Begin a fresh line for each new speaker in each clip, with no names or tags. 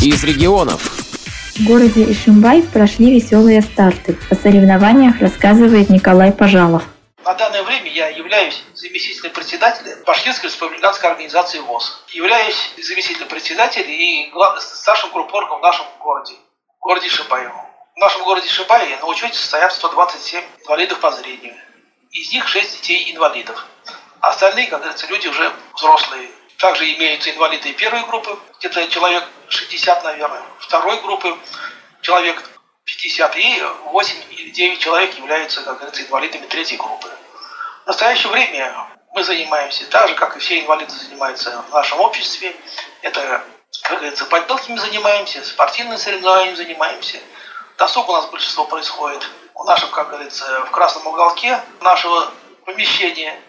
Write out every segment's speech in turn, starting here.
из регионов.
В городе Ишимбай прошли веселые старты. О соревнованиях рассказывает Николай Пожалов.
На данное время я являюсь заместителем председателя Башкирской республиканской организации ВОЗ. Являюсь заместителем председателя и старшим группоргом в нашем городе, в городе Шибаево. В нашем городе Шибае на учете состоят 127 инвалидов по зрению. Из них 6 детей инвалидов. Остальные, как говорится, люди уже взрослые. Также имеются инвалиды первой группы, где-то человек 60, наверное. Второй группы человек 50 и 8 или 9 человек являются, как говорится, инвалидами третьей группы. В настоящее время мы занимаемся так же, как и все инвалиды занимаются в нашем обществе. Это, как говорится, подделками занимаемся, спортивными соревнованиями занимаемся. Досуг у нас большинство происходит в нашем, как говорится, в красном уголке нашего помещения,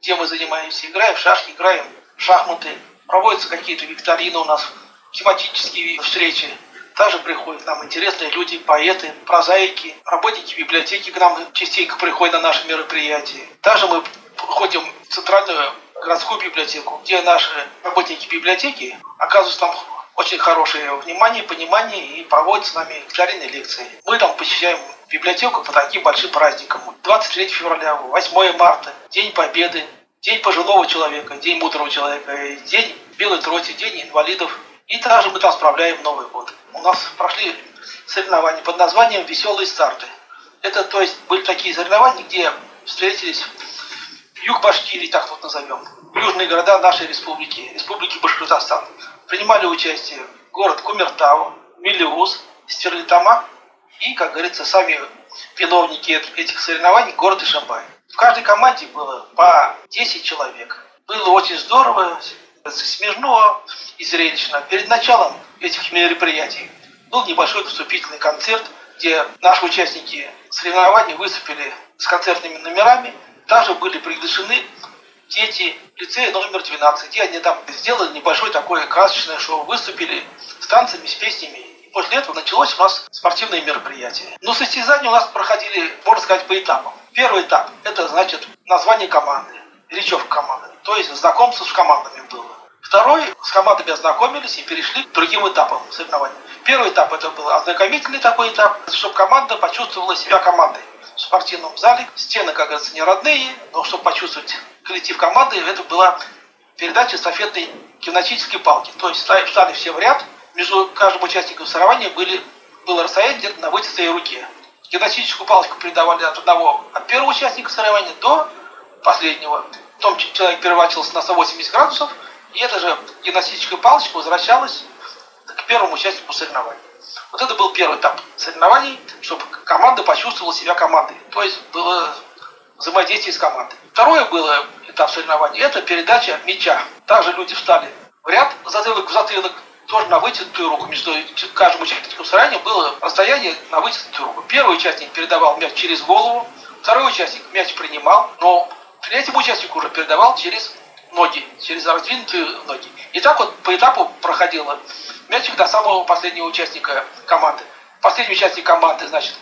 где мы занимаемся, играем в шашки, играем шахматы, проводятся какие-то викторины у нас, тематические встречи, также приходят нам интересные люди, поэты, прозаики, работники библиотеки к нам частенько приходят на наши мероприятия. Также мы ходим в центральную городскую библиотеку, где наши работники библиотеки оказывают там очень хорошее внимание, понимание и проводят с нами викторинные лекции. Мы там посещаем библиотеку по таким большим праздникам. 23 февраля, 8 марта, День Победы, День пожилого человека, День мудрого человека, День белой троти, День инвалидов. И также мы там справляем Новый год у нас прошли соревнования под названием «Веселые старты». Это, то есть, были такие соревнования, где встретились юг Башкирии, так вот назовем, южные города нашей республики, республики Башкортостан. Принимали участие город Кумертау, Милиуз, Стерлитамак и, как говорится, сами виновники этих соревнований, город Ишимбай. Каждой команде было по 10 человек. Было очень здорово, смешно и зрелищно. Перед началом этих мероприятий был небольшой вступительный концерт, где наши участники соревнований выступили с концертными номерами. Также были приглашены дети лицея номер 12, где они там сделали небольшое такое красочное шоу, выступили с танцами, с песнями. И после этого началось у нас спортивное мероприятие. Но состязания у нас проходили, можно сказать, по этапам. Первый этап – это, значит, название команды, речевка команды. То есть знакомство с командами было. Второй, с командами ознакомились и перешли к другим этапам соревнований. Первый этап это был ознакомительный такой этап, чтобы команда почувствовала себя командой в спортивном зале. Стены, как говорится, не родные, но чтобы почувствовать коллектив команды, это была передача эстафетной гимнастической палки. То есть стали все в ряд, между каждым участником соревнования были, было расстояние где-то на вытянутой руке. Гимнастическую палочку передавали от одного, от первого участника соревнования до последнего. Потом человек переворачивался на 180 градусов – и эта же гимнастическая палочка возвращалась к первому участнику соревнований. Вот это был первый этап соревнований, чтобы команда почувствовала себя командой. То есть было взаимодействие с командой. Второе было этап соревнований, это передача мяча. Также люди встали в ряд, затылок в затылок, тоже на вытянутую руку. Между каждым участником соревнований было расстояние на вытянутую руку. Первый участник передавал мяч через голову, второй участник мяч принимал, но третьему участнику уже передавал через ноги, через раздвинутые ноги. И так вот по этапу проходило мячик до самого последнего участника команды. Последний участник команды, значит,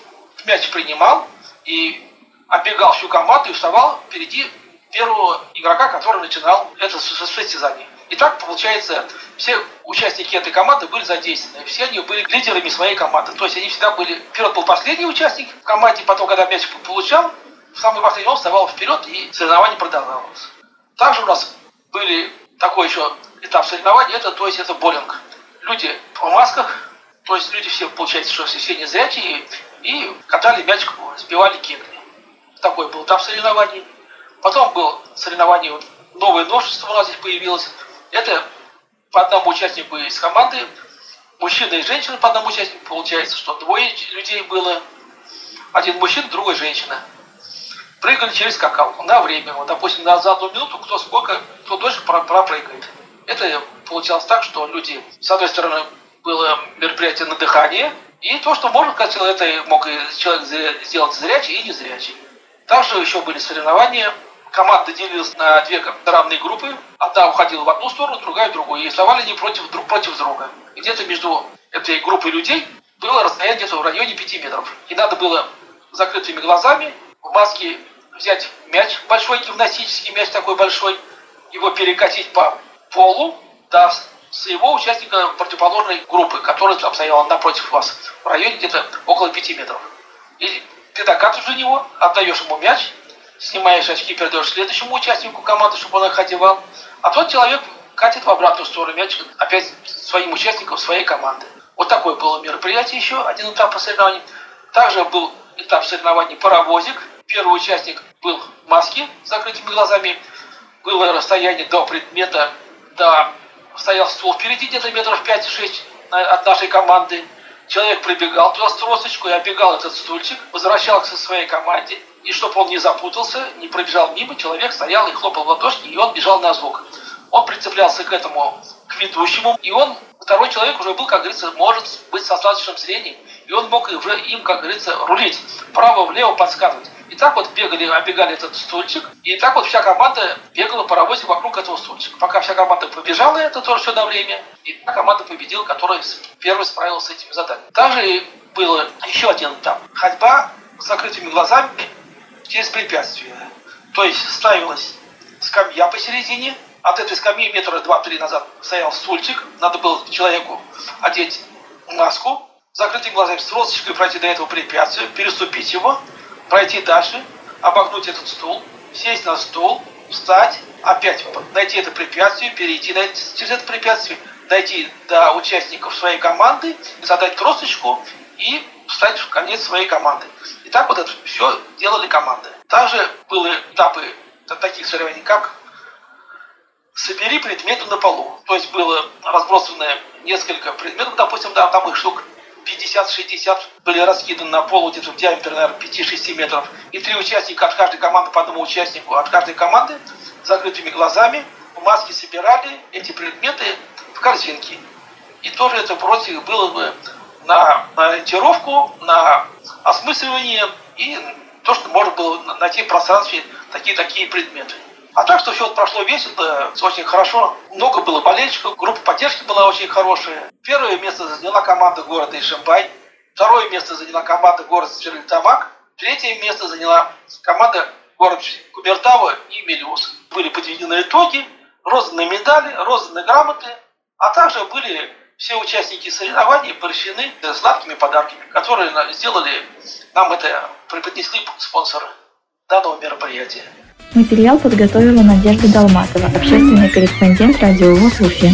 мяч принимал и оббегал всю команду и вставал впереди первого игрока, который начинал это состязание. И так, получается, все участники этой команды были задействованы. Все они были лидерами своей команды. То есть они всегда были... Вперед был последний участник в команде, потом, когда мяч получал, самый последний он вставал вперед, и соревнование продолжалось. Также у нас были такой еще этап соревнований, это, то есть это боллинг. Люди в масках, то есть люди все, получается, что все незрячие, и катали мячик, сбивали кегли. Такой был этап соревнований. Потом был соревнование, новое новшество у нас здесь появилось. Это по одному участнику из команды, мужчина и женщина по одному участнику, получается, что двое людей было, один мужчина, другой женщина прыгали через скакалку на время. Вот, допустим, на, за одну минуту кто сколько, кто дольше пропрыгает. Это получалось так, что люди, с одной стороны, было мероприятие на дыхание, и то, что можно сказать, это мог человек сделать зрячий и незрячий. Также еще были соревнования. Команда делилась на две равные группы. Одна уходила в одну сторону, другая в другую. И вставали они против, друг против друга. Где-то между этой группой людей было расстояние где-то в районе 5 метров. И надо было закрытыми глазами в маске взять мяч, большой гимнастический мяч такой большой, его перекатить по полу до своего участника противоположной группы, которая там стояла напротив вас, в районе где-то около пяти метров. И ты докатываешь до него, отдаешь ему мяч, снимаешь очки, передаешь следующему участнику команды, чтобы он их одевал, а тот человек катит в обратную сторону мяч опять своим участникам своей команды. Вот такое было мероприятие еще, один этап соревнований. Также был этап соревнований «Паровозик». Первый участник был в маске с закрытыми глазами. Было расстояние до предмета, до... стоял стул впереди где-то метров 5-6 от нашей команды. Человек прибегал туда с тросочкой, оббегал этот стульчик, возвращался к своей команде. И чтобы он не запутался, не пробежал мимо, человек стоял и хлопал в ладошки, и он бежал на звук. Он прицеплялся к этому, к ведущему, и он, второй человек уже был, как говорится, может быть с остаточным зрением, и он мог уже им, как говорится, рулить, вправо-влево подсказывать. И так вот бегали, оббегали этот стульчик, и так вот вся команда бегала паровозик вокруг этого стульчика. Пока вся команда побежала, это тоже все на время, и та команда победила, которая первой справилась с этими заданиями. Также было еще один этап. Ходьба с закрытыми глазами через препятствия. То есть ставилась скамья посередине, от этой скамьи метра два-три назад стоял стульчик, надо было человеку одеть маску, закрытыми глазами с розочкой пройти до этого препятствия, переступить его, пройти дальше, обогнуть этот стул, сесть на стул, встать, опять найти это препятствие, перейти через это препятствие, дойти до участников своей команды, задать тросточку и встать в конец своей команды. И так вот это все делали команды. Также были этапы таких соревнований, как собери предметы на полу. То есть было разбросано несколько предметов, допустим, да, там их штук 50-60 были раскиданы на пол где-то в диаметре, наверное, 5-6 метров. И три участника от каждой команды, по одному участнику от каждой команды, с закрытыми глазами, в маске собирали эти предметы в корзинки. И тоже это вроде было бы на, на ориентировку, на осмысливание и то, что можно было найти в пространстве такие-такие предметы. А так, что все прошло весело, очень хорошо. Много было болельщиков, группа поддержки была очень хорошая. Первое место заняла команда города Ишимбай. Второе место заняла команда города Стерлитамак. Третье место заняла команда город Кубертава и Мелиус. Были подведены итоги, розданы медали, розданы грамоты, а также были все участники соревнований прощены сладкими подарками, которые сделали нам это, преподнесли спонсоры данного мероприятия.
Материал подготовила Надежда Долматова, общественный корреспондент радио ВОЗ в Уфе.